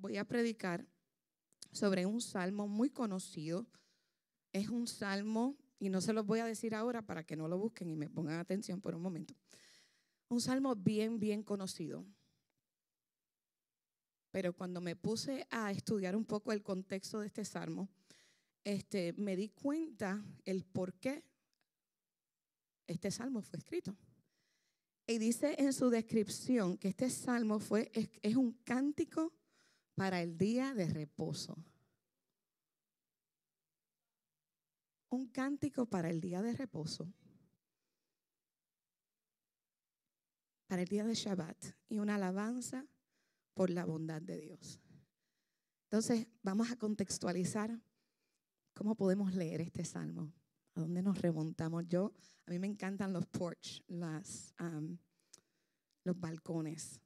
voy a predicar sobre un salmo muy conocido. Es un salmo, y no se los voy a decir ahora para que no lo busquen y me pongan atención por un momento. Un salmo bien, bien conocido. Pero cuando me puse a estudiar un poco el contexto de este salmo, este, me di cuenta el por qué este salmo fue escrito. Y dice en su descripción que este salmo fue, es, un cántico para el día de reposo. Un cántico para el día de reposo. Para el día de Shabbat. Y una alabanza por la bondad de Dios. Entonces, vamos a contextualizar cómo podemos leer este salmo. ¿A dónde nos remontamos? Yo, a mí me encantan los porch, las, los balcones.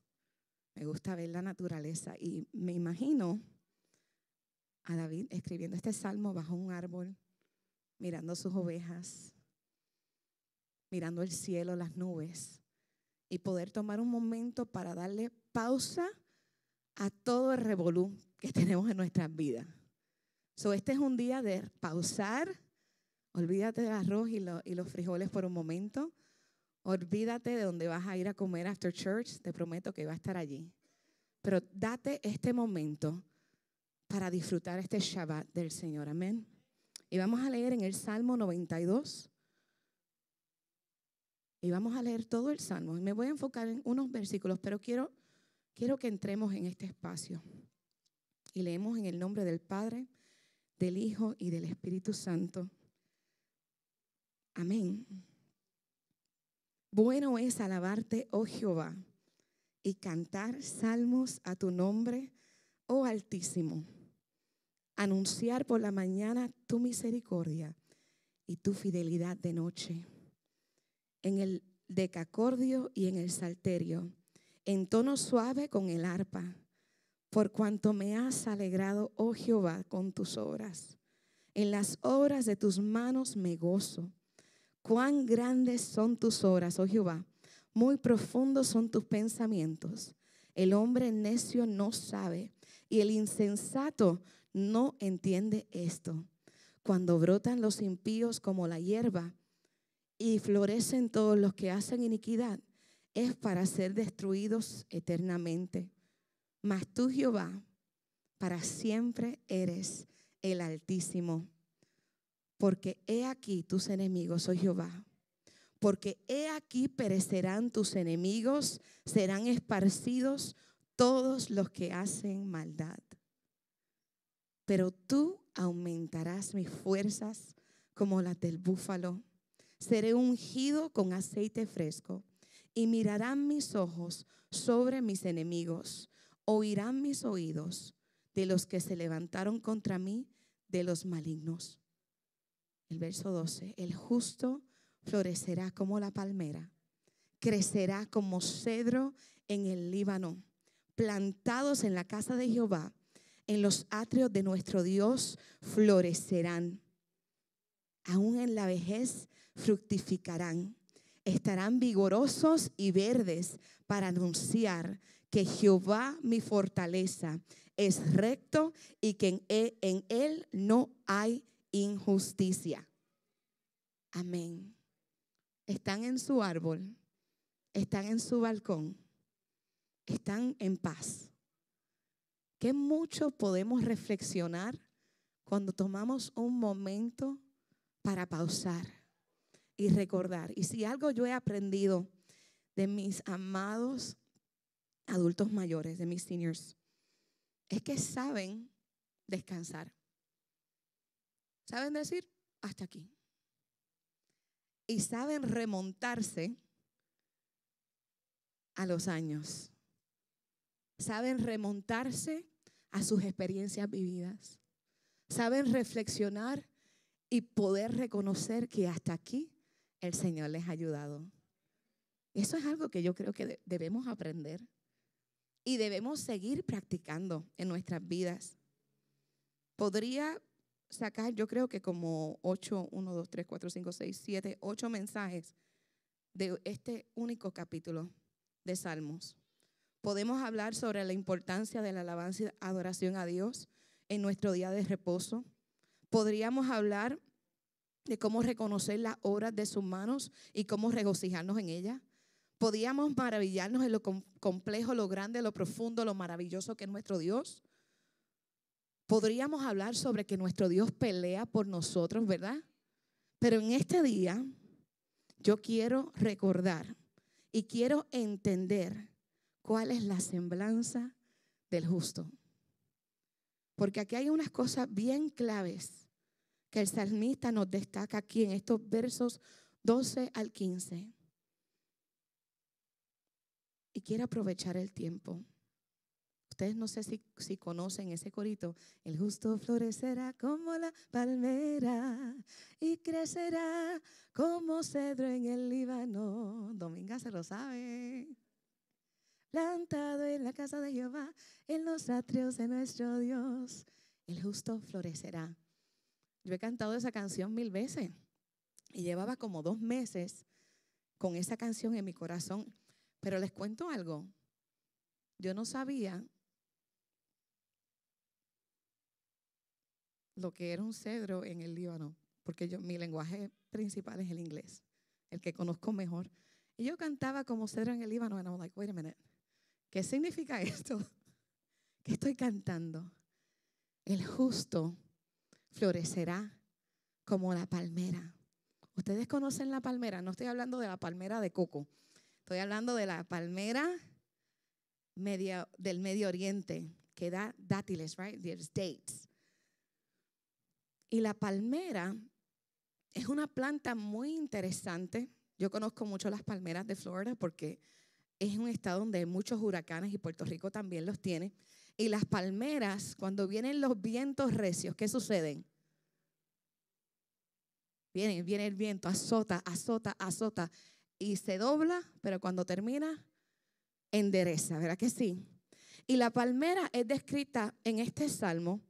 Me gusta ver la naturaleza y me imagino a David escribiendo este salmo bajo un árbol, mirando sus ovejas, mirando el cielo, las nubes, y poder tomar un momento para darle pausa a todo el revolú que tenemos en nuestras vidas. So, este es un día de pausar, olvídate del arroz y, y los frijoles por un momento, olvídate de dónde vas a ir a comer after church, te prometo que va a estar allí. Pero date este momento para disfrutar este Shabbat del Señor. Amén. Y vamos a leer en el Salmo 92. Y vamos a leer todo el Salmo. Y me voy a enfocar en unos versículos, pero quiero Quiero que entremos en este espacio y leemos en el nombre del Padre, del Hijo y del Espíritu Santo. Amén. Bueno es alabarte, oh Jehová, y cantar salmos a tu nombre, oh Altísimo. Anunciar por la mañana tu misericordia y tu fidelidad de noche. En el decacordio y en el salterio en tono suave con el arpa, por cuanto me has alegrado, oh Jehová, con tus obras. En las obras de tus manos me gozo. Cuán grandes son tus obras, oh Jehová, muy profundos son tus pensamientos. El hombre necio no sabe y el insensato no entiende esto. Cuando brotan los impíos como la hierba y florecen todos los que hacen iniquidad, es para ser destruidos eternamente. Mas tú, Jehová, para siempre eres el Altísimo. Porque he aquí tus enemigos, oh Jehová. Porque he aquí perecerán tus enemigos, serán esparcidos todos los que hacen maldad. Pero tú aumentarás mis fuerzas como las del búfalo. Seré ungido con aceite fresco y mirarán mis ojos sobre mis enemigos, oirán mis oídos de los que se levantaron contra mí, de los malignos. El verso 12, el justo florecerá como la palmera, crecerá como cedro en el Líbano, plantados en la casa de Jehová, en los atrios de nuestro Dios florecerán. Aún en la vejez fructificarán estarán vigorosos y verdes para anunciar que Jehová mi fortaleza es recto y que en él, no hay injusticia. Amén. Están en su árbol, están en su balcón, están en paz. Qué mucho podemos reflexionar cuando tomamos un momento para pausar y recordar. Y si algo yo he aprendido de mis amados adultos mayores, de mis seniors, es que saben descansar. Saben decir, hasta aquí. Y saben remontarse a los años. Saben remontarse a sus experiencias vividas. Saben reflexionar y poder reconocer que hasta aquí el Señor les ha ayudado. Eso es algo que yo creo que debemos aprender y debemos seguir practicando en nuestras vidas. Podría sacar, yo creo que como 8, 1, 2, 3, 4, 5, 6, 7, 8 mensajes de este único capítulo de Salmos. Podemos hablar sobre la importancia de la alabanza y adoración a Dios en nuestro día de reposo. Podríamos hablar de cómo reconocer las obras de sus manos y cómo regocijarnos en ellas. Podíamos maravillarnos en lo complejo, lo grande, lo profundo, lo maravilloso que es nuestro Dios. Podríamos hablar sobre que nuestro Dios pelea por nosotros, ¿verdad? Pero en este día yo quiero recordar y quiero entender cuál es la semblanza del justo. Porque aquí hay unas cosas bien claves que el salmista nos destaca aquí en estos versos 12 al 15. Y quiero aprovechar el tiempo Ustedes no sé si, si, conocen ese corito. El justo florecerá como la palmera y crecerá como cedro en el Líbano. Dominga se lo sabe. Plantado en la casa de Jehová, en los atrios de nuestro Dios, el justo florecerá. Yo he cantado esa canción mil veces y llevaba como dos meses con esa canción en mi corazón. Pero les cuento algo. Yo no sabía lo que era un cedro en el Líbano, porque yo, mi lenguaje principal es el inglés, el que conozco mejor. Y yo cantaba como cedro en el Líbano, and I was like, wait a minute, ¿qué significa esto? ¿Qué estoy cantando? El justo florecerá como la palmera. Ustedes conocen la palmera, no estoy hablando de la palmera de coco, estoy hablando de la palmera media, del Medio Oriente que da dátiles, right? There's dates. Y la palmera es una planta muy interesante. Yo conozco mucho las palmeras de Florida porque es un estado donde hay muchos huracanes y Puerto Rico también los tiene. Y las palmeras, cuando vienen los vientos recios, ¿qué suceden? Viene, viene el viento, azota, azota, azota y se dobla, pero cuando termina, endereza, ¿verdad que sí? Y la palmera es descrita en este salmo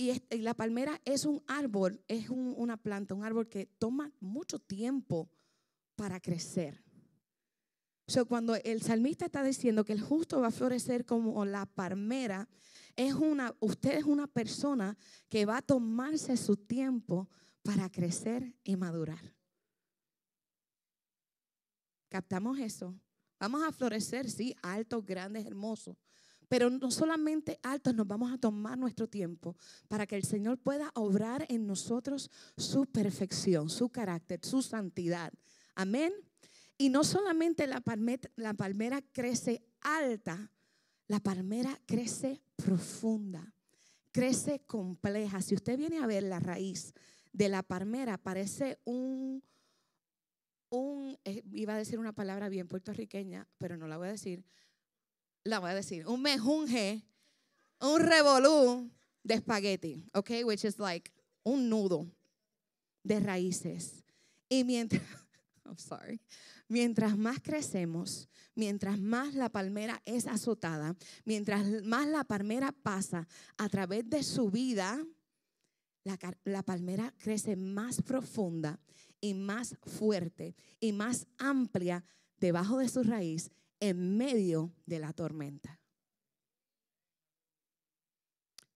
Y, la palmera es un árbol, es una planta, un árbol que toma mucho tiempo para crecer. O cuando el salmista está diciendo que el justo va a florecer como la palmera, es una, usted es una persona que va a tomarse su tiempo para crecer y madurar. ¿Captamos eso? Vamos a florecer, sí, altos, grandes, hermosos, pero no solamente altos, nos vamos a tomar nuestro tiempo para que el Señor pueda obrar en nosotros su perfección, su carácter, su santidad. Amén. Y no solamente la palmera, la palmera crece alta, la palmera crece profunda, crece compleja. Si usted viene a ver la raíz de la palmera, parece un, un, eh, iba a decir una palabra bien puertorriqueña, pero no la voy a decir, la voy a decir, un mejunje, un revolú de espagueti, ¿ok? Which is like un nudo de raíces. Y mientras, I'm sorry, mientras más crecemos, mientras más la palmera es azotada, mientras más la palmera pasa a través de su vida, la, la, palmera crece más profunda y más fuerte y más amplia debajo de su raíz en medio de la tormenta.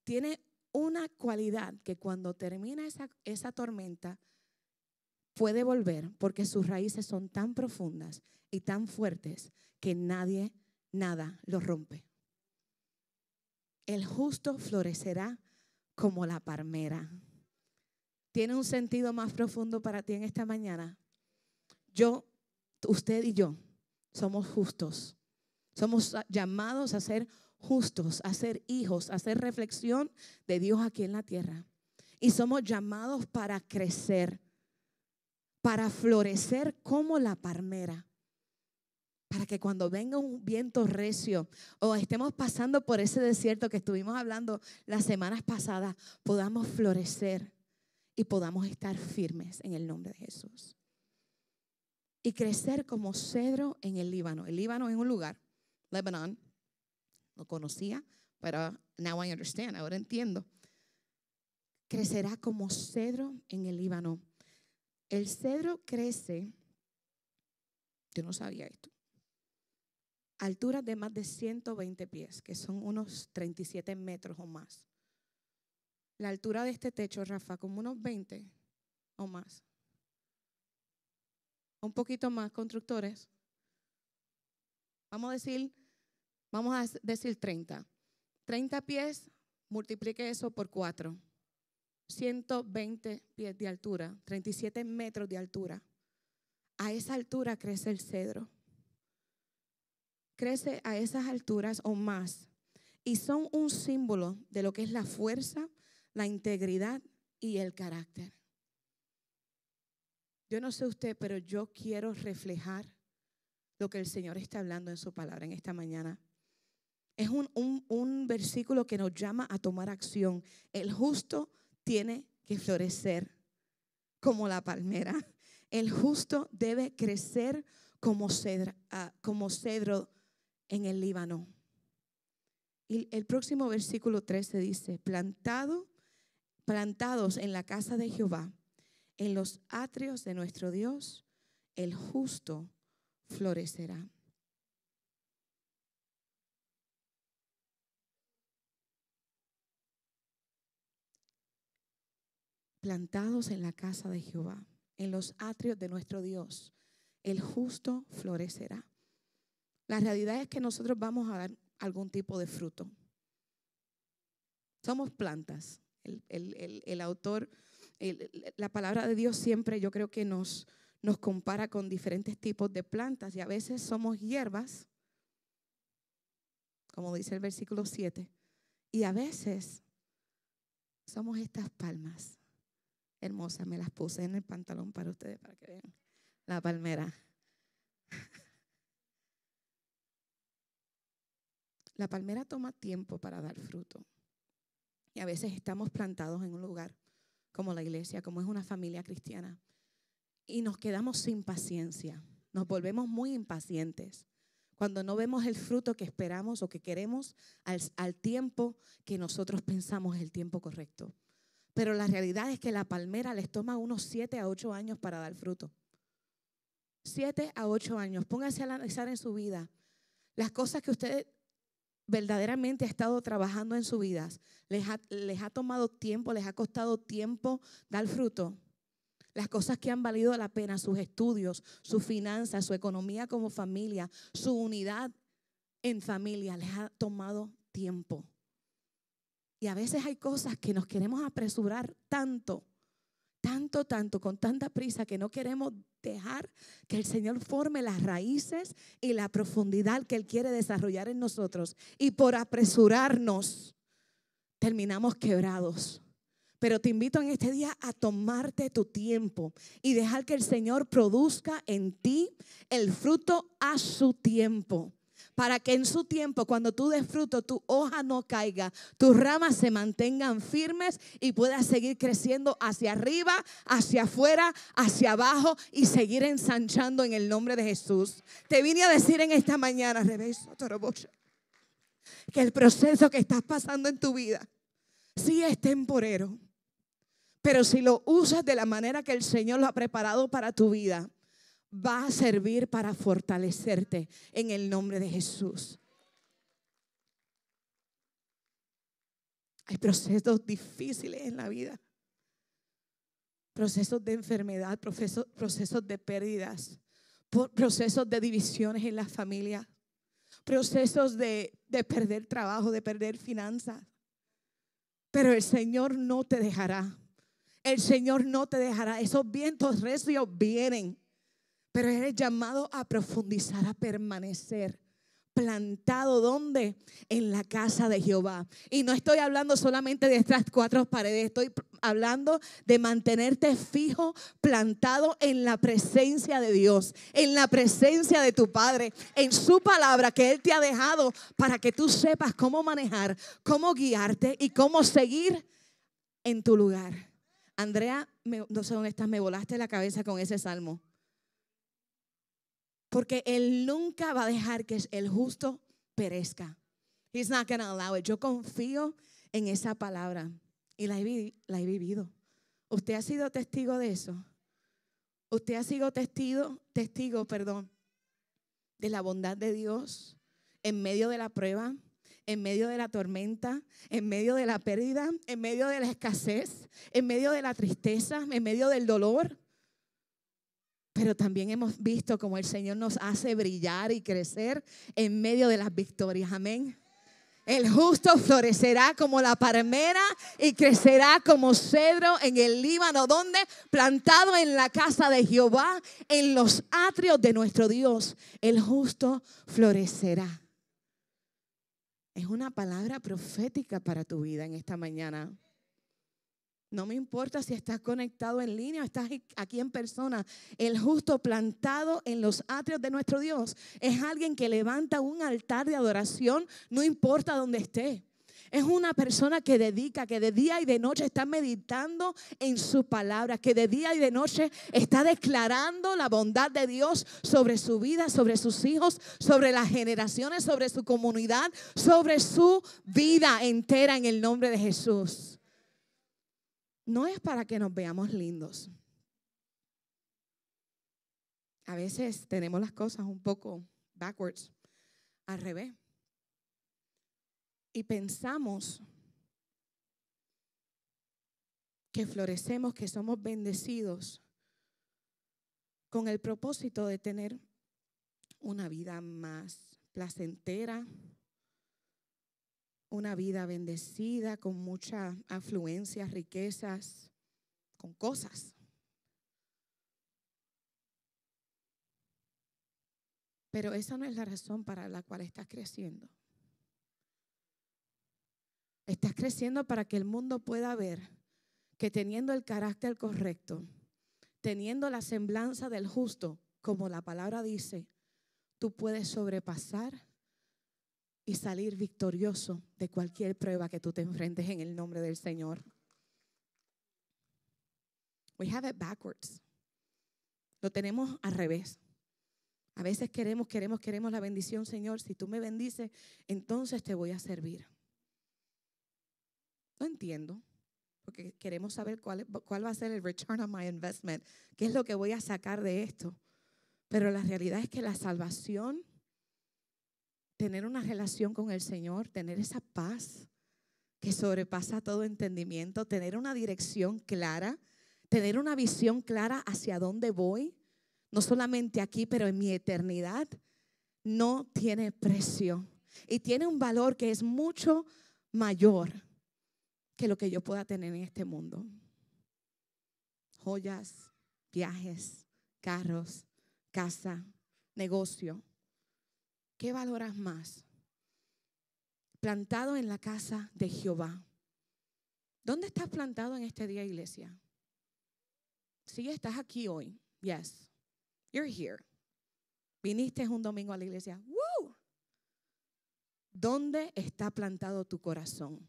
Tiene una cualidad que cuando termina esa, esa tormenta puede volver porque sus raíces son tan profundas y tan fuertes que nadie, nada lo rompe. El justo florecerá como la palmera. ¿Tiene un sentido más profundo para ti en esta mañana? Yo, usted y yo somos justos. Somos llamados a ser justos, a ser hijos, a hacer reflexión de Dios aquí en la tierra. Y somos llamados para crecer, para florecer como la palmera. Para que cuando venga un viento recio o estemos pasando por ese desierto que estuvimos hablando las semanas pasadas, podamos florecer y podamos estar firmes en el nombre de Jesús y crecer como cedro en el Líbano. El Líbano es un lugar, Lebanon, no conocía, pero now I understand, ahora entiendo. Crecerá como cedro en el Líbano. El cedro crece, yo no sabía esto, alturas de más de 120 pies, que son unos 37 metros o más. La altura de este techo, Rafa, como unos 20 o más. Un poquito más, constructores. Vamos a decir, vamos a decir 30. 30 pies, multiplique eso por 4. 120 pies de altura, 37 metros de altura. A esa altura crece el cedro. Crece a esas alturas o más. Y son un símbolo de lo que es la fuerza, la integridad y el carácter. Yo no sé usted, pero yo quiero reflejar lo que el Señor está hablando en su palabra en esta mañana. Es un, un versículo que nos llama a tomar acción. El justo tiene que florecer como la palmera. El justo debe crecer como, cedro, ah, como cedro en el Líbano. Y el próximo versículo 13 dice, plantado, plantados en la casa de Jehová, en los atrios de nuestro Dios, el justo florecerá. plantados en la casa de Jehová, en los atrios de nuestro Dios, el justo florecerá. La realidad es que nosotros vamos a dar algún tipo de fruto. Somos plantas. El, autor, la palabra de Dios siempre yo creo que nos, nos compara con diferentes tipos de plantas y a veces somos hierbas, como dice el versículo 7, y a veces somos estas palmas hermosa, me las puse en el pantalón para ustedes, para que vean la palmera. La palmera toma tiempo para dar fruto. Y a veces estamos plantados en un lugar como la iglesia, como es una familia cristiana, y nos quedamos sin paciencia. Nos volvemos muy impacientes cuando no vemos el fruto que esperamos o que queremos al, tiempo que nosotros pensamos es el tiempo correcto. Pero la realidad es que la palmera les toma unos 7 a 8 años para dar fruto. 7 a 8 años. Póngase a analizar en su vida las cosas que usted verdaderamente ha estado trabajando en su vida. Les ha, les ha tomado tiempo, les ha costado tiempo dar fruto. Las cosas que han valido la pena, sus estudios, sus finanzas, su economía como familia, su unidad en familia, les ha tomado tiempo. Y a veces hay cosas que nos queremos apresurar tanto, tanto, tanto, con tanta prisa que no queremos dejar que el Señor forme las raíces y la profundidad que Él quiere desarrollar en nosotros. Y por apresurarnos, terminamos quebrados. Pero te invito en este día a tomarte tu tiempo y dejar que el Señor produzca en ti el fruto a su tiempo para que en su tiempo, cuando tú des fruto, tu hoja no caiga, tus ramas se mantengan firmes y puedas seguir creciendo hacia arriba, hacia afuera, hacia abajo y seguir ensanchando en el nombre de Jesús. Te vine a decir en esta mañana, que el proceso que estás pasando en tu vida sí es temporero. Pero si lo usas de la manera que el Señor lo ha preparado para tu vida, va a servir para fortalecerte en el nombre de Jesús. Hay procesos difíciles en la vida, procesos de enfermedad, procesos, procesos de pérdidas, procesos de divisiones en la familia, procesos de, de perder trabajo, de perder finanzas. Pero el Señor no te dejará. El Señor no te dejará. Esos vientos recios vienen. Pero eres llamado a profundizar, a permanecer plantado ¿dónde? En la casa de Jehová. Y no estoy hablando solamente de estas cuatro paredes, estoy hablando de mantenerte fijo, plantado en la presencia de Dios, en la presencia de tu Padre, en su palabra que Él te ha dejado para que tú sepas cómo manejar, cómo guiarte y cómo seguir en tu lugar. Andrea, no sé dónde estás, me volaste la cabeza con ese salmo. Porque Él nunca va a dejar que el justo perezca. He's not going allow it. Yo confío en esa palabra y la he, la he vivido. ¿Usted ha sido testigo de eso? ¿Usted ha sido testigo, testigo, perdón, de la bondad de Dios? en medio de la prueba, en medio de la tormenta, en medio de la pérdida, en medio de la escasez, en medio de la tristeza, en medio del dolor. Pero también hemos visto cómo el Señor nos hace brillar y crecer en medio de las victorias. Amén. El justo florecerá como la palmera y crecerá como cedro en el Líbano, donde plantado en la casa de Jehová, en los atrios de nuestro Dios, el justo florecerá. Es una palabra profética para tu vida en esta mañana. No me importa si estás conectado en línea o estás aquí en persona. El justo plantado en los atrios de nuestro Dios es alguien que levanta un altar de adoración, no importa dónde esté. Es una persona que dedica, que de día y de noche está meditando en su palabra, que de día y de noche está declarando la bondad de Dios sobre su vida, sobre sus hijos, sobre las generaciones, sobre su comunidad, sobre su vida entera en el nombre de Jesús no es para que nos veamos lindos. A veces tenemos las cosas un poco backwards, al revés. Y pensamos que florecemos, que somos bendecidos con el propósito de tener una vida más placentera, una vida bendecida, con mucha afluencia, riquezas, con cosas. Pero esa no es la razón para la cual estás creciendo. Estás creciendo para que el mundo pueda ver que teniendo el carácter correcto, teniendo la semblanza del justo, como la palabra dice, tú puedes sobrepasar y salir victorioso de cualquier prueba que tú te enfrentes en el nombre del Señor. We have it backwards. Lo tenemos al revés. A veces queremos, queremos, queremos la bendición, Señor. Si tú me bendices, entonces te voy a servir. No entiendo, porque queremos saber cuál, va a ser el return on my investment, qué es lo que voy a sacar de esto. Pero la realidad es que la salvación tener una relación con el Señor, tener esa paz que sobrepasa todo entendimiento, tener una dirección clara, tener una visión clara hacia dónde voy, no solamente aquí, pero en mi eternidad, no tiene precio y tiene un valor que es mucho mayor que lo que yo pueda tener en este mundo. Joyas, viajes, carros, casa, negocio. ¿Qué valoras más? Plantado en la casa de Jehová. ¿Dónde estás plantado en este día, iglesia? Sí, estás aquí hoy. Yes. You're here. Viniste un domingo a la iglesia. ¡Woo! ¿Dónde está plantado tu corazón?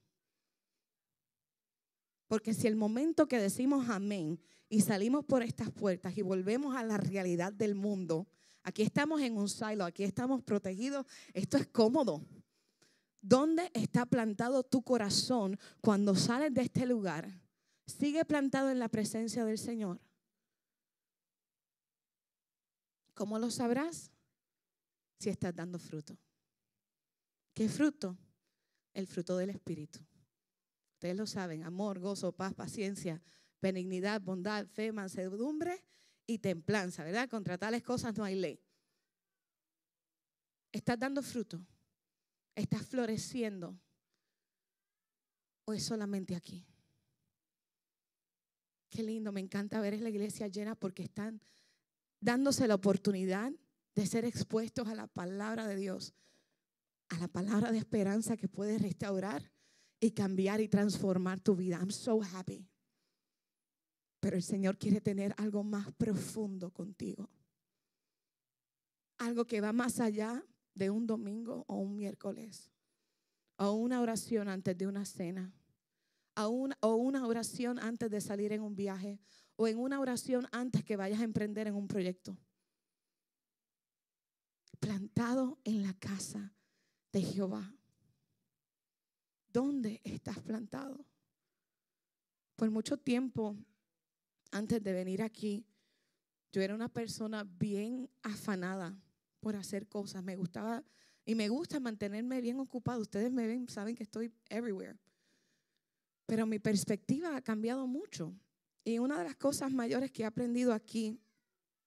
Porque si el momento que decimos amén y salimos por estas puertas y volvemos a la realidad del mundo, Aquí estamos en un silo, aquí estamos protegidos. Esto es cómodo. ¿Dónde está plantado tu corazón cuando sales de este lugar? Sigue plantado en la presencia del Señor. ¿Cómo lo sabrás? Si estás dando fruto. ¿Qué fruto? El fruto del Espíritu. Ustedes lo saben, amor, gozo, paz, paciencia, benignidad, bondad, fe, mansedumbre y templanza, ¿verdad? Contra tales cosas no hay ley. ¿Estás dando fruto? ¿Estás floreciendo? ¿O es solamente aquí? Qué lindo, me encanta ver la iglesia llena porque están dándose la oportunidad de ser expuestos a la palabra de Dios, a la palabra de esperanza que puede restaurar y cambiar y transformar tu vida. I'm so happy. Pero el Señor quiere tener algo más profundo contigo. Algo que va más allá de un domingo o un miércoles. O una oración antes de una cena. O una, oración antes de salir en un viaje. O en una oración antes que vayas a emprender en un proyecto. Plantado en la casa de Jehová. ¿Dónde estás plantado? Por mucho tiempo antes de venir aquí, yo era una persona bien afanada por hacer cosas. Me gustaba Y me gusta mantenerme bien ocupado. Ustedes me ven, saben que estoy everywhere. Pero mi perspectiva ha cambiado mucho. Y una de las cosas mayores que he aprendido aquí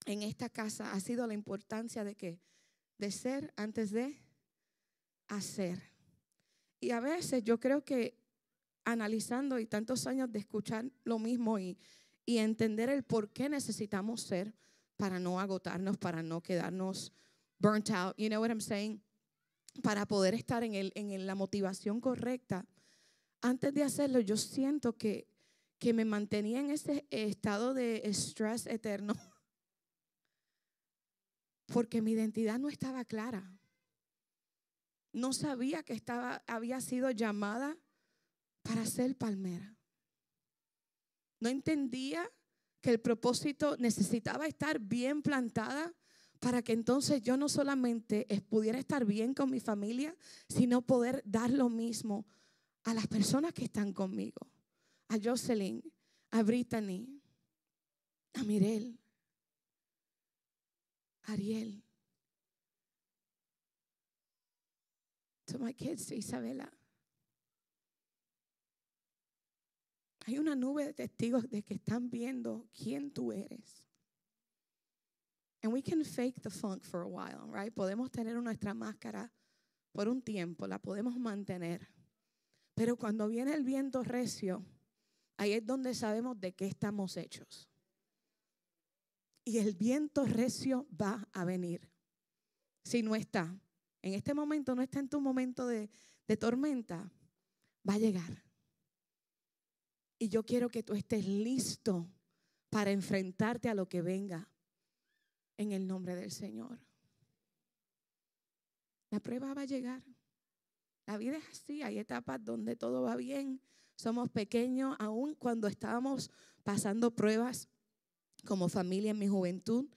en esta casa ha sido la importancia de que de ser antes de hacer. Y a veces yo creo que analizando y tantos años de escuchar lo mismo y, y entender el por qué necesitamos ser para no agotarnos, para no quedarnos burnt out, you know what I'm saying? Para poder estar en, el, en la motivación correcta. Antes de hacerlo, yo siento que, que me mantenía en ese estado de estrés eterno porque mi identidad no estaba clara. No sabía que estaba, había sido llamada para ser palmera. No entendía que el propósito necesitaba estar bien plantada para que entonces yo no solamente pudiera estar bien con mi familia, sino poder dar lo mismo a las personas que están conmigo. A Jocelyn, a Brittany, a Mirel, Ariel, to my kids, Isabela. Hay una nube de testigos de que están viendo quién tú eres. And we can fake the funk for a while, right? Podemos tener nuestra máscara por un tiempo, la podemos mantener. Pero cuando viene el viento recio, ahí es donde sabemos de qué estamos hechos. Y el viento recio va a venir. Si no está, en este momento no está en tu momento de, tormenta, va a llegar. Y yo quiero que tú estés listo para enfrentarte a lo que venga en el nombre del Señor. La prueba va a llegar. La vida es así, hay etapas donde todo va bien, somos pequeños, aún cuando estábamos pasando pruebas como familia en mi juventud,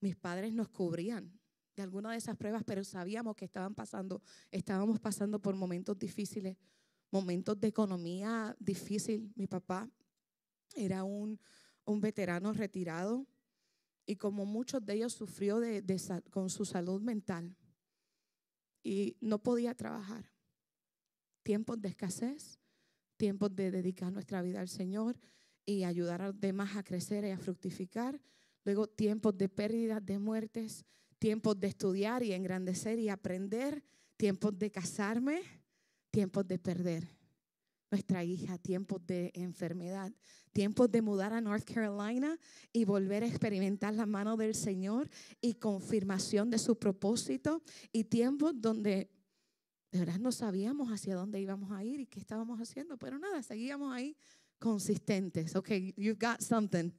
mis padres nos cubrían de alguna de esas pruebas, pero sabíamos que estaban pasando, estábamos pasando por momentos difíciles momentos de economía difícil. Mi papá era un, veterano retirado y como muchos de ellos sufrió de, con su salud mental y no podía trabajar. Tiempos de escasez, tiempos de dedicar nuestra vida al Señor y ayudar a los demás a crecer y a fructificar. Luego tiempos de pérdidas, de muertes, tiempos de estudiar y engrandecer y aprender, tiempos de casarme, tiempos de perder nuestra hija, tiempos de enfermedad, tiempos de mudar a North Carolina y volver a experimentar la mano del Señor y confirmación de su propósito y tiempos donde de verdad no sabíamos hacia dónde íbamos a ir y qué estábamos haciendo, pero nada, seguíamos ahí consistentes. Ok, you've got something.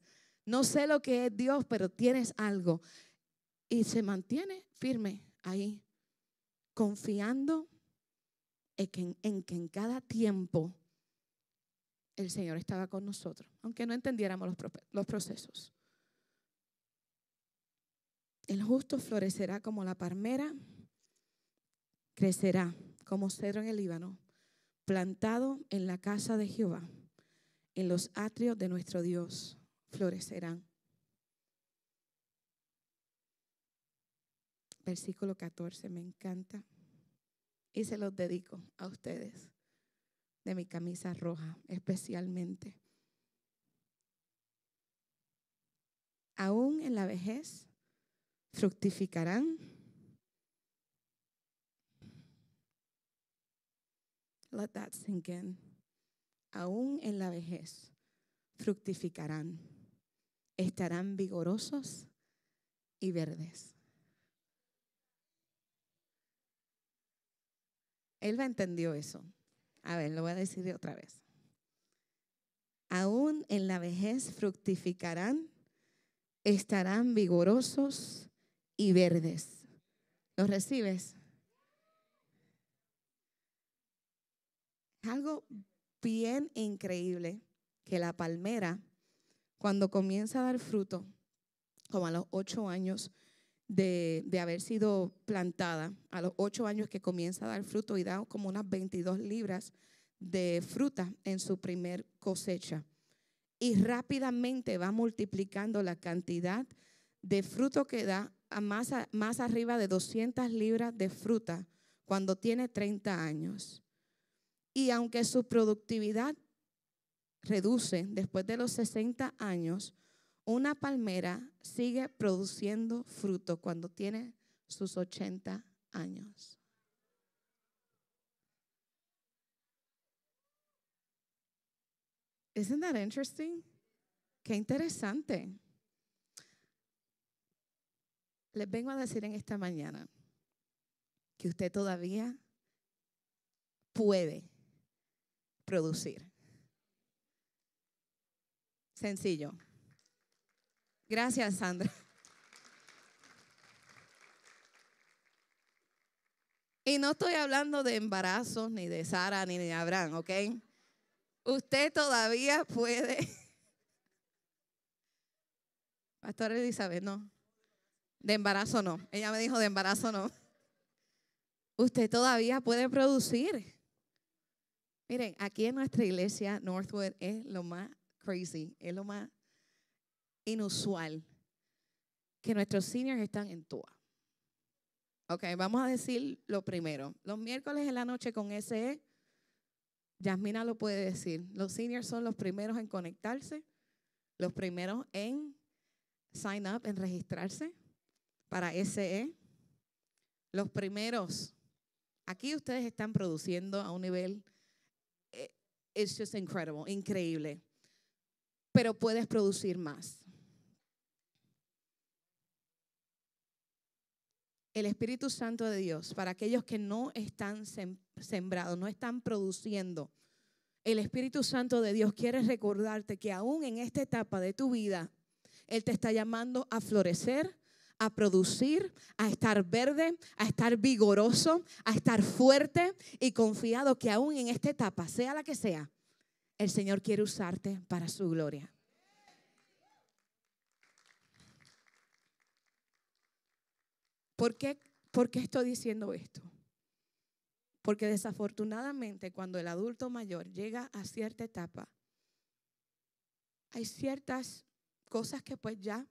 No sé lo que es Dios, pero tienes algo. Y se mantiene firme ahí, confiando en que en, cada tiempo el Señor estaba con nosotros, aunque no entendiéramos los, procesos. El justo florecerá como la palmera, crecerá como cedro en el Líbano, plantado en la casa de Jehová, en los atrios de nuestro Dios florecerán. Versículo 14, me encanta y se los dedico a ustedes de mi camisa roja especialmente. Aún en la vejez fructificarán. Let that sink in. Aún en la vejez fructificarán. Estarán vigorosos y verdes. Elba entendió eso. A ver, lo voy a decir otra vez. Aún en la vejez fructificarán, estarán vigorosos y verdes. ¿Los recibes? algo bien increíble que la palmera, cuando comienza a dar fruto, como a los ocho años, de, haber sido plantada, a los ocho años que comienza a dar fruto y da como unas 22 libras de fruta en su primer cosecha. Y rápidamente va multiplicando la cantidad de fruto que da a más, más arriba de 200 libras de fruta cuando tiene 30 años. Y aunque su productividad reduce después de los 60 años, una palmera sigue produciendo fruto cuando tiene sus 80 años. Isn't that interesting? Qué interesante. Les vengo a decir en esta mañana que usted todavía puede producir. Sencillo. Gracias, Sandra. Y no estoy hablando de embarazos, ni de Sara, ni de Abraham, ¿ok? Usted todavía puede. Pastor Elizabeth, no. De embarazo no. Ella me dijo de embarazo no. Usted todavía puede producir. Miren, aquí en nuestra iglesia, Northwood, es lo más crazy, es lo más inusual que nuestros seniors están en TUA. Ok, vamos a decir lo primero. Los miércoles en la noche con SE, Yasmina lo puede decir. Los seniors son los primeros en conectarse, los primeros en sign up, en registrarse para SE. Los primeros. Aquí ustedes están produciendo a un nivel, eh, it's just incredible, increíble. Pero puedes producir más. El Espíritu Santo de Dios, para aquellos que no están sembrados, no están produciendo, el Espíritu Santo de Dios quiere recordarte que aún en esta etapa de tu vida, Él te está llamando a florecer, a producir, a estar verde, a estar vigoroso, a estar fuerte y confiado que aún en esta etapa, sea la que sea, el Señor quiere usarte para su gloria. ¿Por qué, ¿Por qué estoy diciendo esto? Porque desafortunadamente cuando el adulto mayor llega a cierta etapa, hay ciertas cosas que pues ya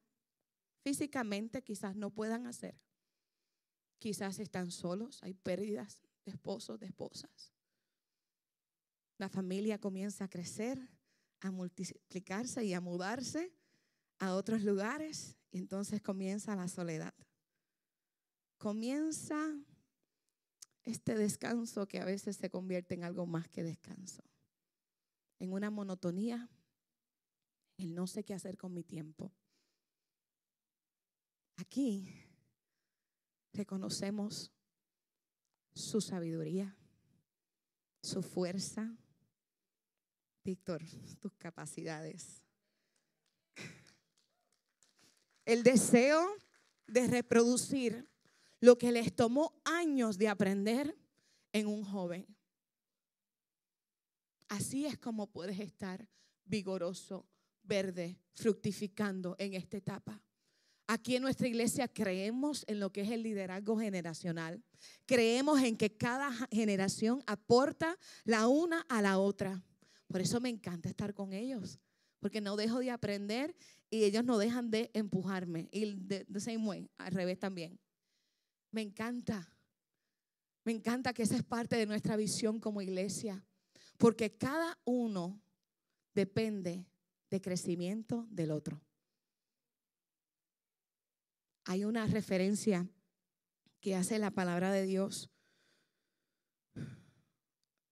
físicamente quizás no puedan hacer. Quizás están solos, hay pérdidas de esposos, de esposas. La familia comienza a crecer, a multiplicarse y a mudarse a otros lugares y entonces comienza la soledad. Comienza este descanso que a veces se convierte en algo más que descanso, en una monotonía, el no sé qué hacer con mi tiempo. Aquí reconocemos su sabiduría, su fuerza, Víctor, tus capacidades. El deseo de reproducir lo que les tomó años de aprender en un joven. Así es como puedes estar vigoroso, verde, fructificando en esta etapa. Aquí en nuestra iglesia creemos en lo que es el liderazgo generacional. Creemos en que cada generación aporta la una a la otra. Por eso me encanta estar con ellos, porque no dejo de aprender y ellos no dejan de empujarme. Y de, al revés también. Me encanta. Me encanta que esa es parte de nuestra visión como iglesia, porque cada uno depende de crecimiento del otro hay una referencia que hace la palabra de Dios,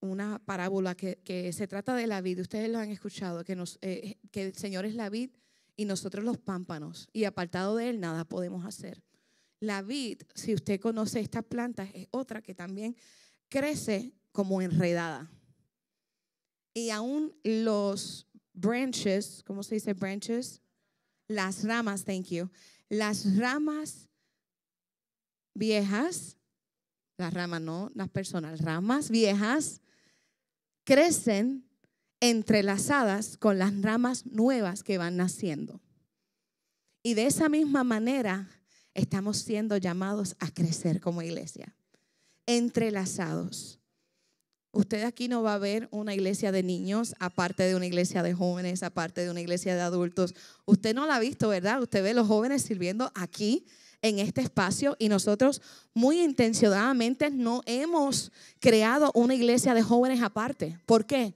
una parábola que, se trata de la vid. Ustedes lo han escuchado, que, nos, eh, que el Señor es la vid y nosotros los pámpanos, y apartado de Él nada podemos hacer. La vid, si usted conoce estas plantas, es otra que también crece como enredada. Y aún los branches, ¿cómo se dice branches? Las ramas, thank you las ramas viejas, las ramas no, las personas, ramas viejas crecen entrelazadas con las ramas nuevas que van naciendo. Y de esa misma manera estamos siendo llamados a crecer como iglesia, entrelazados. Usted aquí no va a ver una iglesia de niños, aparte de una iglesia de jóvenes, aparte de una iglesia de adultos. Usted no la ha visto, ¿verdad? Usted ve los jóvenes sirviendo aquí en este espacio y nosotros muy intencionadamente no hemos creado una iglesia de jóvenes aparte. ¿Por qué?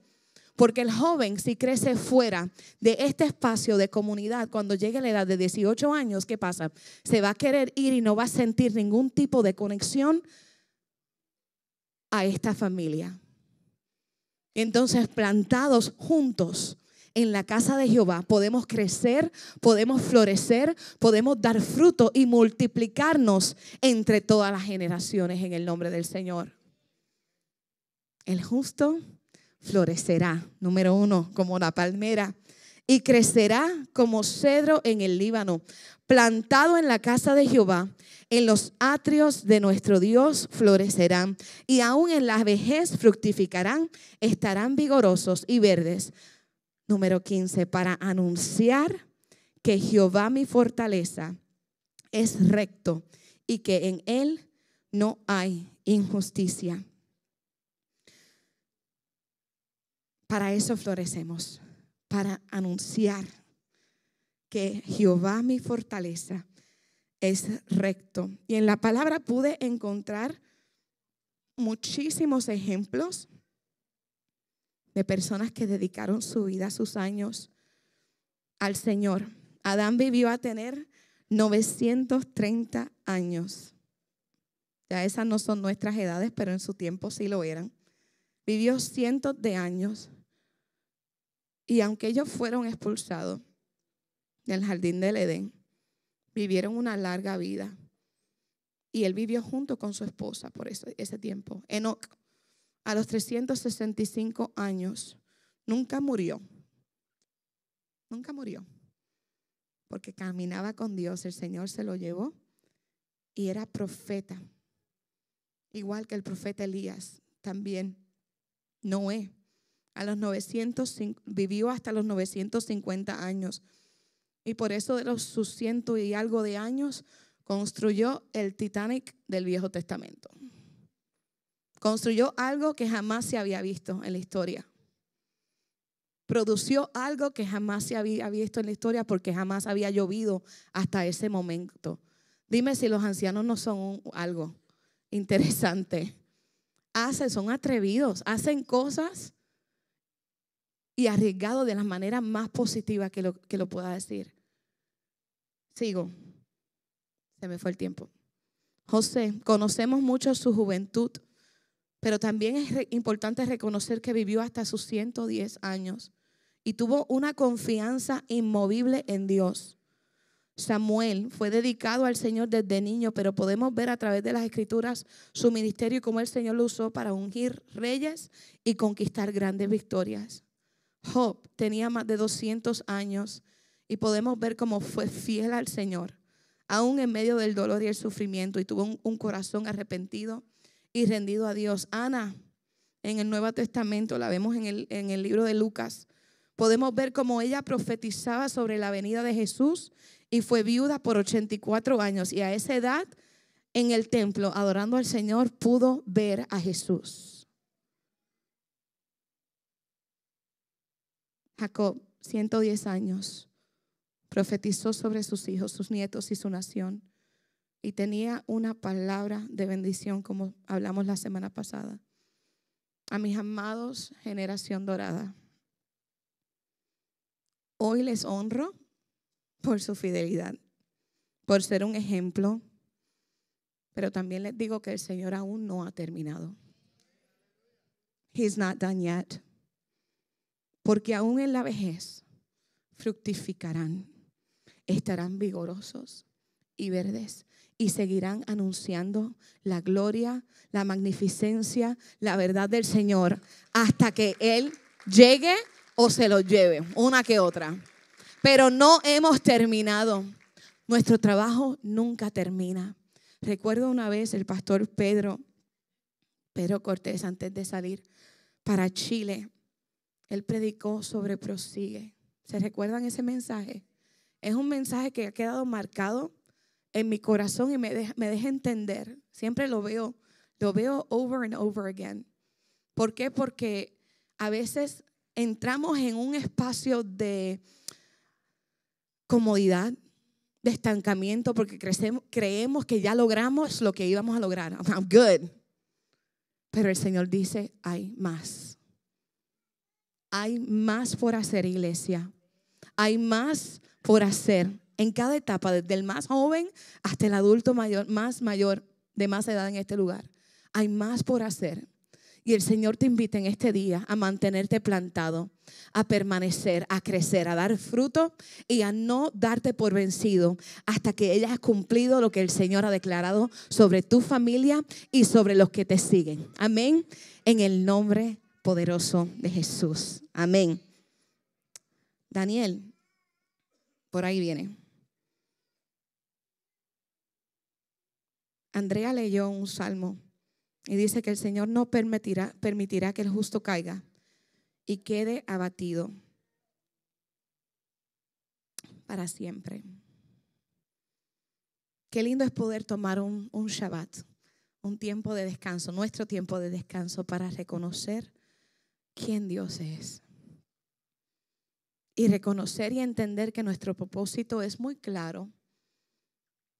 Porque el joven si crece fuera de este espacio de comunidad, cuando llegue a la edad de 18 años, ¿qué pasa? Se va a querer ir y no va a sentir ningún tipo de conexión a esta familia. Entonces, plantados juntos en la casa de Jehová, podemos crecer, podemos florecer, podemos dar fruto y multiplicarnos entre todas las generaciones en el nombre del Señor. El justo florecerá, número uno, como la palmera, y crecerá como cedro en el Líbano, plantado en la casa de Jehová en los atrios de nuestro Dios florecerán y aún en la vejez fructificarán, estarán vigorosos y verdes. Número 15, para anunciar que Jehová mi fortaleza es recto y que en él no hay injusticia. Para eso florecemos, para anunciar que Jehová mi fortaleza es recto. Y en la palabra pude encontrar muchísimos ejemplos de personas que dedicaron su vida, sus años al Señor. Adán vivió a tener 930 años. Ya esas no son nuestras edades, pero en su tiempo sí lo eran. Vivió cientos de años. Y aunque ellos fueron expulsados del jardín del Edén, vivieron una larga vida. Y él vivió junto con su esposa por ese, ese tiempo. Enoch, a los 365 años, nunca murió. Nunca murió. Porque caminaba con Dios, el Señor se lo llevó y era profeta. Igual que el profeta Elías, también. Noé, a los 900, vivió hasta los 950 años y por eso de los sus ciento y algo de años construyó el Titanic del Viejo Testamento. Construyó algo que jamás se había visto en la historia. Produció algo que jamás se había visto en la historia porque jamás había llovido hasta ese momento. Dime si los ancianos no son algo interesante. Hacen, son atrevidos, hacen cosas y arriesgado de la manera más positiva que lo, que lo pueda decir. Sigo. Se me fue el tiempo. José, conocemos mucho su juventud, pero también es importante reconocer que vivió hasta sus 110 años y tuvo una confianza inmovible en Dios. Samuel fue dedicado al Señor desde niño, pero podemos ver a través de las escrituras su ministerio y cómo el Señor lo usó para ungir reyes y conquistar grandes victorias. Job tenía más de 200 años y podemos ver cómo fue fiel al Señor, aún en medio del dolor y el sufrimiento, y tuvo un, corazón arrepentido y rendido a Dios. Ana, en el Nuevo Testamento, la vemos en el, en el libro de Lucas, podemos ver cómo ella profetizaba sobre la venida de Jesús y fue viuda por 84 años, y a esa edad en el templo, adorando al Señor, pudo ver a Jesús. Jacob, 110 años, profetizó sobre sus hijos, sus nietos y su nación. Y tenía una palabra de bendición, como hablamos la semana pasada. A mis amados, generación dorada. Hoy les honro por su fidelidad, por ser un ejemplo, pero también les digo que el Señor aún no ha terminado. He's not done yet porque aún en la vejez fructificarán, estarán vigorosos y verdes y seguirán anunciando la gloria, la magnificencia, la verdad del Señor hasta que Él llegue o se lo lleve, una que otra. Pero no hemos terminado. Nuestro trabajo nunca termina. Recuerdo una vez el pastor Pedro, Pedro Cortés, antes de salir para Chile, él predicó sobre prosigue. ¿Se recuerdan ese mensaje? Es un mensaje que ha quedado marcado en mi corazón y me deja, me deja entender. Siempre lo veo, lo veo over and over again. ¿Por qué? Porque a veces entramos en un espacio de comodidad, de estancamiento porque creemos que ya logramos lo que íbamos a lograr. I'm good. Pero el Señor dice, hay más. Hay más por hacer, iglesia. Hay más por hacer en cada etapa, desde el más joven hasta el adulto mayor, más mayor, de más edad en este lugar. Hay más por hacer. Y el Señor te invita en este día a mantenerte plantado, a permanecer, a crecer, a dar fruto y a no darte por vencido hasta que hayas cumplido lo que el Señor ha declarado sobre tu familia y sobre los que te siguen. Amén. En el nombre poderoso de Jesús. Amén. Daniel, por ahí viene. Andrea leyó un salmo y dice que el Señor no permitirá, permitirá que el justo caiga y quede abatido para siempre. Qué lindo es poder tomar un, un Shabbat, un tiempo de descanso, nuestro tiempo de descanso para reconocer quién Dios es. Y reconocer y entender que nuestro propósito es muy claro.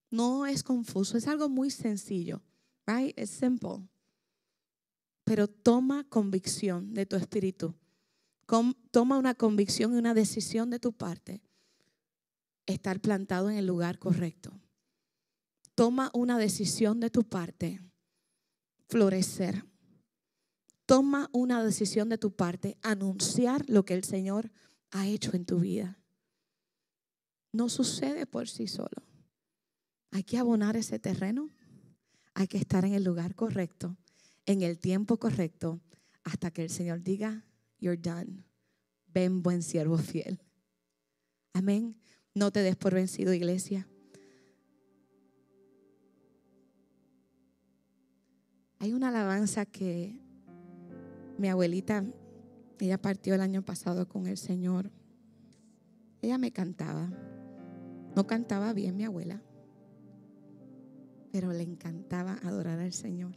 No es confuso, es algo muy sencillo. Right? Es simple. Pero toma convicción de tu espíritu. toma una convicción y una decisión de tu parte. Estar plantado en el lugar correcto. Toma una decisión de tu parte. Florecer. Toma una decisión de tu parte. Anunciar lo que el Señor ha hecho en tu vida. No sucede por sí solo. Hay que abonar ese terreno. Hay que estar en el lugar correcto, en el tiempo correcto, hasta que el Señor diga, you're done. Ven, buen siervo fiel. Amén. No te des por vencido, iglesia. Hay una alabanza que mi abuelita, ella partió el año pasado con el Señor. Ella me cantaba. No cantaba bien mi abuela pero le encantaba adorar al Señor.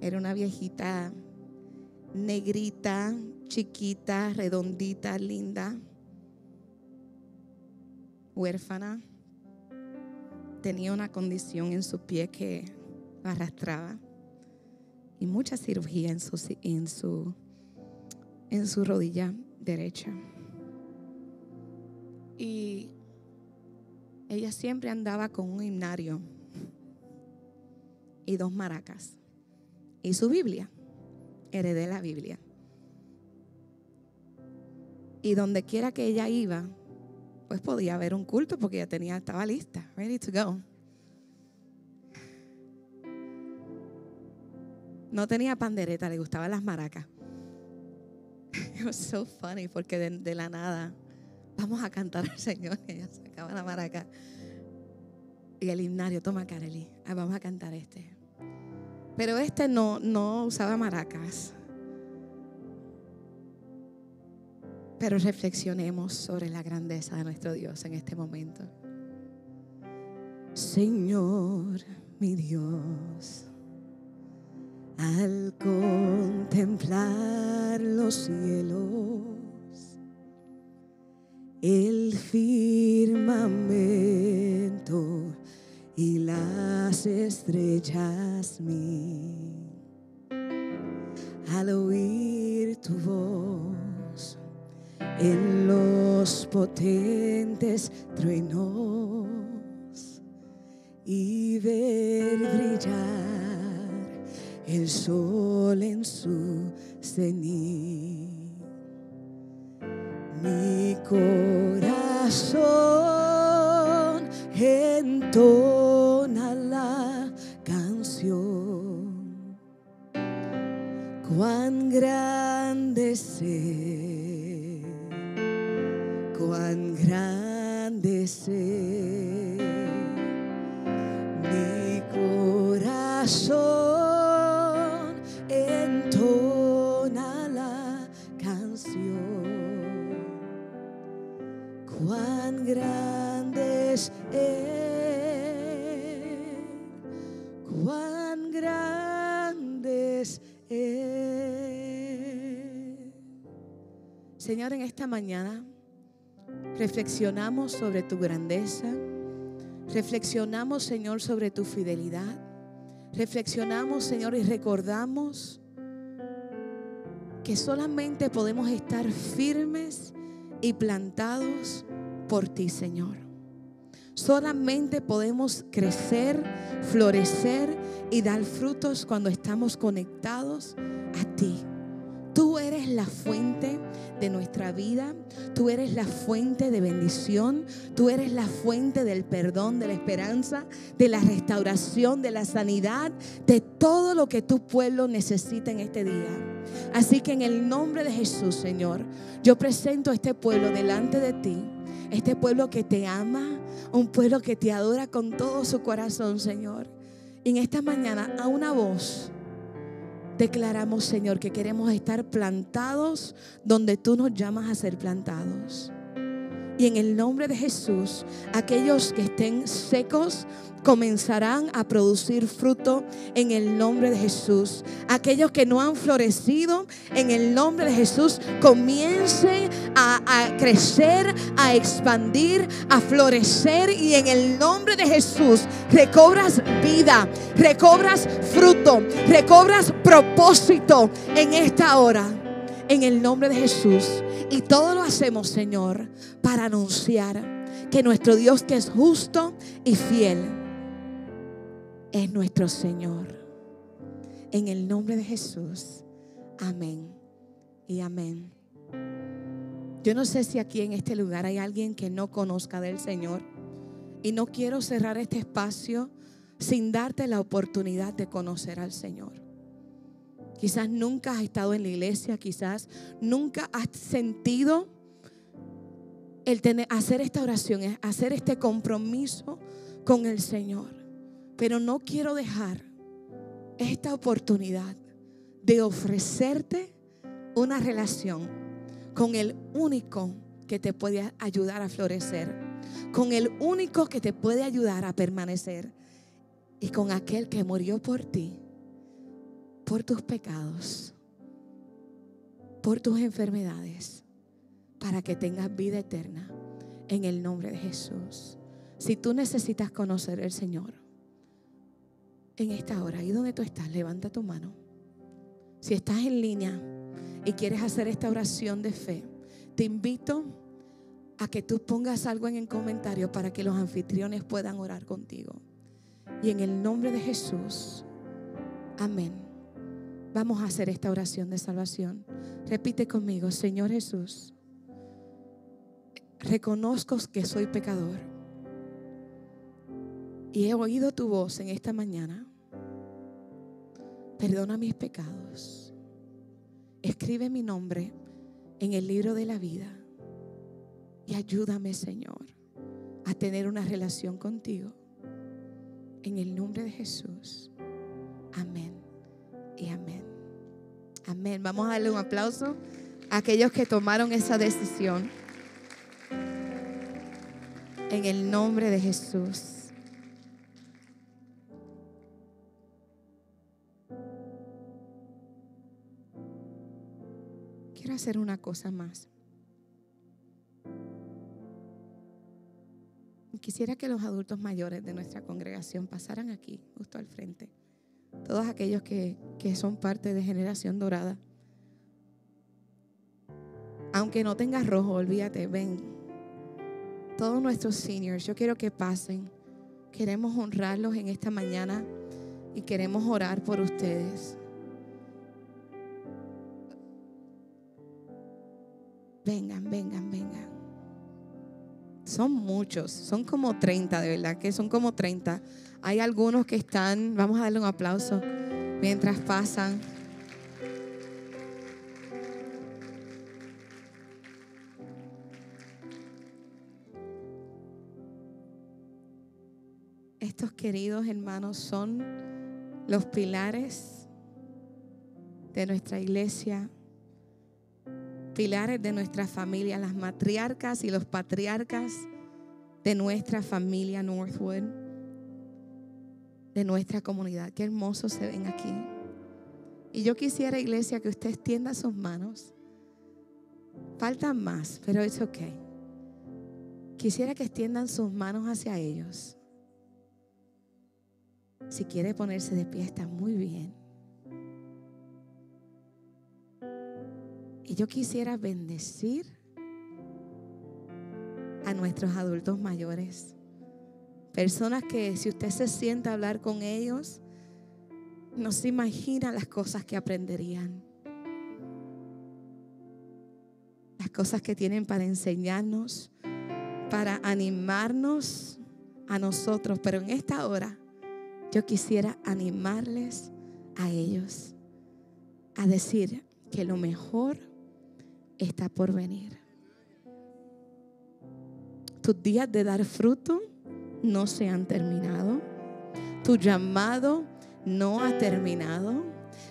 Era una viejita negrita, chiquita, redondita, linda, huérfana. Tenía una condición en su pie que arrastraba y mucha cirugía en su, en su, en su rodilla derecha. Y ella siempre andaba con un himnario y dos maracas. Y su Biblia. Heredé la Biblia. Y donde quiera que ella iba, pues podía haber un culto porque ella tenía, estaba lista, ready to go. No tenía pandereta, le gustaban las maracas. It was so funny porque de, la nada vamos a cantar al Señor. Ella sacaba la maraca. Y el himnario, toma Kareli, ah, vamos a cantar este. Pero este no, no usaba maracas. Pero reflexionemos sobre la grandeza de nuestro Dios en este momento. Señor, mi Dios, al contemplar los cielos, el firmamento, y las estrellas mí. Al oír tu voz en los potentes truenos y ver brillar el sol en su cenit. Mi corazón todo cuán grande sé, cuán grande sé, Señor, en esta mañana reflexionamos sobre tu grandeza, reflexionamos, Señor, sobre tu fidelidad, reflexionamos, Señor, y recordamos que solamente podemos estar firmes y plantados por ti, Señor. Solamente podemos crecer, florecer y dar frutos cuando estamos conectados a ti. Tú eres la fuente de nuestra vida. Tú eres la fuente de bendición. Tú eres la fuente del perdón, de la esperanza, de la restauración, de la sanidad, de todo lo que tu pueblo necesita en este día. Así que en el nombre de Jesús, Señor, yo presento a este pueblo delante de ti. Este pueblo que te ama, un pueblo que te adora con todo su corazón, Señor. Y en esta mañana a una voz declaramos, Señor, que queremos estar plantados donde tú nos llamas a ser plantados. Y en el nombre de Jesús, aquellos que estén secos comenzarán a producir fruto en el nombre de Jesús. Aquellos que no han florecido en el nombre de Jesús comiencen a, a, crecer, a expandir, a florecer y en el nombre de Jesús recobras vida, recobras fruto, recobras propósito en esta hora. En el nombre de Jesús. Y todo lo hacemos, Señor, para anunciar que nuestro Dios que es justo y fiel es nuestro Señor. En el nombre de Jesús. Amén. Y amén. Yo no sé si aquí en este lugar hay alguien que no conozca del Señor. Y no quiero cerrar este espacio sin darte la oportunidad de conocer al Señor. Quizás nunca has estado en la iglesia, quizás nunca has sentido el tener, hacer esta oración, hacer este compromiso con el Señor. Pero no quiero dejar esta oportunidad de ofrecerte una relación con el único que te puede ayudar a florecer, con el único que te puede ayudar a permanecer y con aquel que murió por ti, por tus pecados, por tus enfermedades, para que tengas vida eterna en el nombre de Jesús. Si tú necesitas conocer al Señor, en esta hora, ahí donde tú estás, levanta tu mano. Si estás en línea y quieres hacer esta oración de fe, te invito a que tú pongas algo en el comentario para que los anfitriones puedan orar contigo. Y en el nombre de Jesús, amén. Vamos a hacer esta oración de salvación. Repite conmigo, Señor Jesús, reconozco que soy pecador y he oído tu voz en esta mañana. Perdona mis pecados. Escribe mi nombre en el libro de la vida. Y ayúdame, Señor, a tener una relación contigo. En el nombre de Jesús. Amén y amén. Amén. Vamos a darle un aplauso a aquellos que tomaron esa decisión. En el nombre de Jesús. Quiero hacer una cosa más. Quisiera que los adultos mayores de nuestra congregación pasaran aquí, justo al frente. Todos aquellos que, que son parte de Generación Dorada. Aunque no tengas rojo, olvídate, ven. Todos nuestros seniors, yo quiero que pasen. Queremos honrarlos en esta mañana y queremos orar por ustedes. Vengan, vengan, vengan. Son muchos, son como 30, de verdad que son como 30. Hay algunos que están, vamos a darle un aplauso mientras pasan. Estos queridos hermanos son los pilares de nuestra iglesia, pilares de nuestra familia, las matriarcas y los patriarcas de nuestra familia Northwood, de nuestra comunidad. Qué hermosos se ven aquí. Y yo quisiera, iglesia, que usted extienda sus manos. Faltan más, pero es ok. Quisiera que extiendan sus manos hacia ellos. Si quiere ponerse de pie, está muy bien. Y yo quisiera bendecir a nuestros adultos mayores. Personas que si usted se sienta a hablar con ellos, no se imagina las cosas que aprenderían. Las cosas que tienen para enseñarnos, para animarnos a nosotros. Pero en esta hora yo quisiera animarles a ellos a decir que lo mejor está por venir. Tus días de dar fruto no se han terminado. Tu llamado no ha terminado.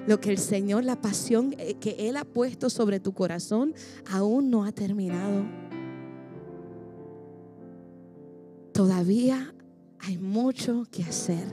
Lo que el Señor, la pasión eh, que Él ha puesto sobre tu corazón, aún no ha terminado. Todavía hay mucho que hacer.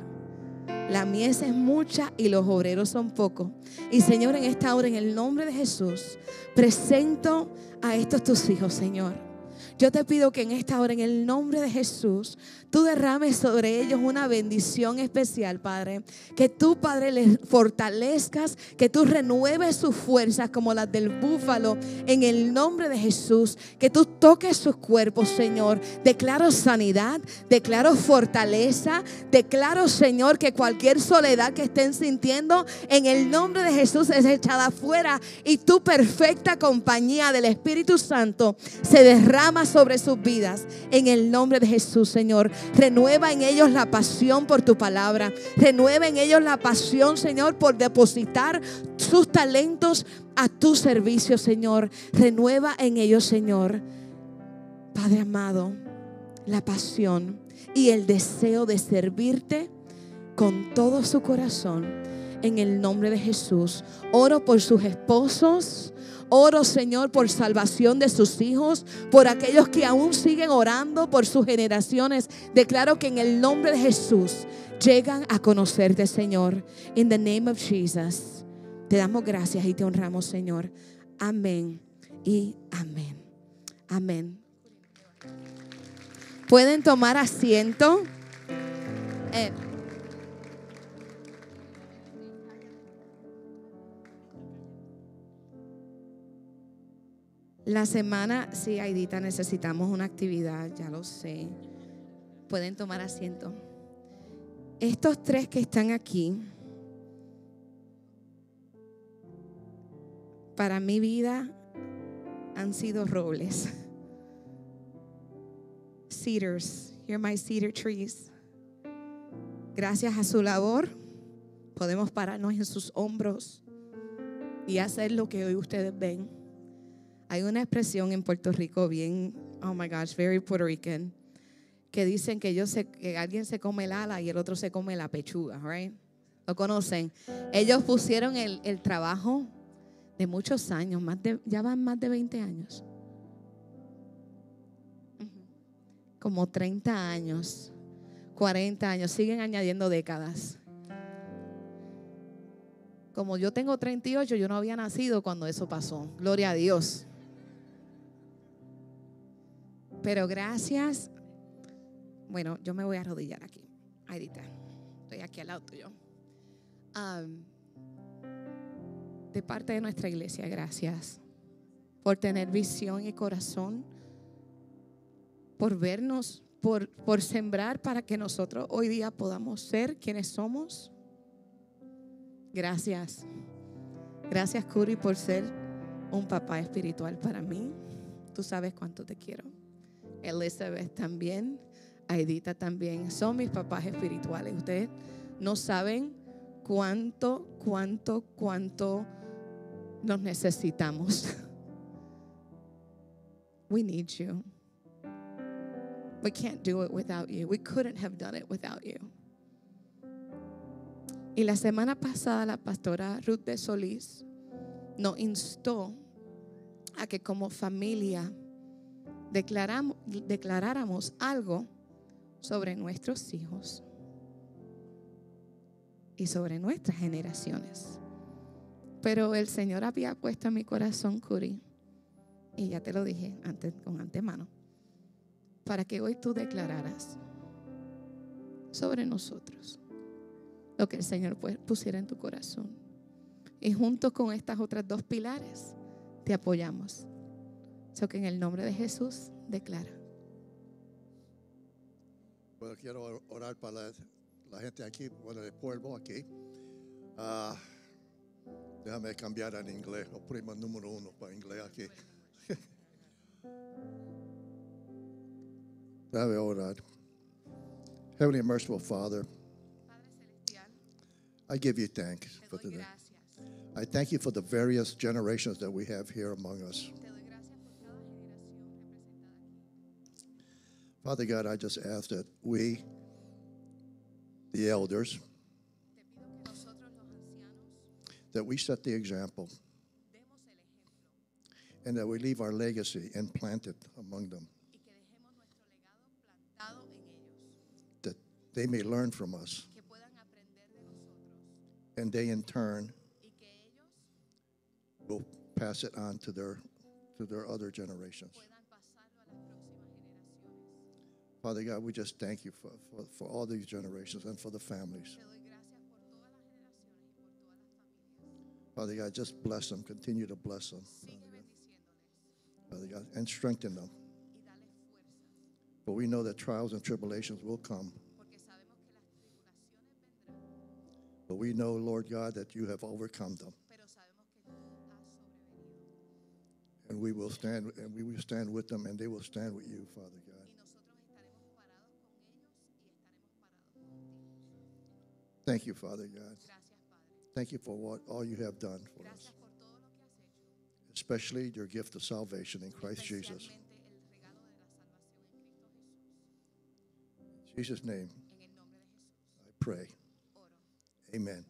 La mies es mucha y los obreros son pocos. Y Señor, en esta hora, en el nombre de Jesús, presento a estos tus hijos, Señor. Yo te pido que en esta hora, en el nombre de Jesús, tú derrames sobre ellos una bendición especial, Padre. Que tú, Padre, les fortalezcas, que tú renueves sus fuerzas como las del búfalo, en el nombre de Jesús. Que tú toques sus cuerpos, Señor. Declaro sanidad, declaro fortaleza, declaro, Señor, que cualquier soledad que estén sintiendo, en el nombre de Jesús es echada afuera y tu perfecta compañía del Espíritu Santo se derrama sobre sus vidas. En el nombre de Jesús, Señor. Renueva en ellos la pasión por tu palabra. Renueva en ellos la pasión, Señor, por depositar sus talentos a tu servicio, Señor. Renueva en ellos, Señor. Padre amado, la pasión y el deseo de servirte con todo su corazón. En el nombre de Jesús. Oro por sus esposos Oro, Señor, por salvación de sus hijos, por aquellos que aún siguen orando por sus generaciones. Declaro que en el nombre de Jesús llegan a conocerte, Señor. In the name of Jesus. Te damos gracias y te honramos, Señor. Amén y amén. Amén. Pueden tomar asiento. Eh, La semana, sí, Aidita, necesitamos una actividad, ya lo sé. Pueden tomar asiento. Estos tres que están aquí, para mi vida han sido robles. Cedars, here my cedar trees. Gracias a su labor, podemos pararnos en sus hombros y hacer lo que hoy ustedes ven. Hay una expresión en Puerto Rico bien, oh my gosh, very Puerto Rican, que dicen que, ellos que alguien se come el ala y el otro se come la pechuga, right? ¿Lo conocen? Ellos pusieron el, el trabajo de muchos años, más de, ya van más de 20 años. Como 30 años, 40 años, siguen añadiendo décadas. Como yo tengo 38, yo no había nacido cuando eso pasó. Gloria a Dios. Pero gracias. Bueno, yo me voy a arrodillar aquí. Aidita, estoy aquí al lado tuyo. de parte de nuestra iglesia, gracias por tener visión y corazón, por vernos, por, por sembrar para que nosotros hoy día podamos ser quienes somos. Gracias. Gracias, Curi, por ser un papá espiritual para mí. Tú sabes cuánto te quiero. Elizabeth también, Aidita también, son mis papás espirituales. Ustedes no saben cuánto, cuánto, cuánto nos necesitamos. We need you. We can't do it without you. We couldn't have done it without you. Y la semana pasada la pastora Ruth de Solís nos instó a que como familia declaráramos algo sobre nuestros hijos y sobre nuestras generaciones. Pero el Señor había puesto en mi corazón, Curi, y ya te lo dije antes, con antemano, para que hoy tú declararas sobre nosotros lo que el Señor pu- pusiera en tu corazón. Y junto con estas otras dos pilares, te apoyamos. So que en el nombre de Jesús declara. Bueno, quiero or- orar para la, la gente aquí, bueno, el pueblo aquí. Ah, déjame cambiar en inglés, lo primo número uno para inglés aquí. déjame orar. Heavenly and merciful Father, I give you thanks for today. I thank you for the various generations that we have here among us. Father God, I just ask that we, the elders, Te pido que nosotros los ancianos that we set the example demos el ejemplo and that we leave our legacy implanted among them, y que dejemos nuestro legado plantado en ellos, that they may learn from us, que puedan aprender de nosotros and they in turn y que ellos will pass it on to their to their other generations. Father God, we just thank you for, for, for all these generations and for the families. Father God, just bless them, continue to bless them, Father God, and strengthen them. For we know that trials and tribulations will come. But we know, Lord God, that you have overcome them. And we will stand and we will stand with them and they will stand with you, Father God. Thank you, Father God. Gracias, Padre. Thank you for what all you have done for us, Gracias por todo lo que has hecho. especially your gift of salvation in Christ Jesus. Especialmente el regalo de la salvación en Cristo Jesús. In Jesus' name, En el nombre de Jesús. I pray. Oro. Amen.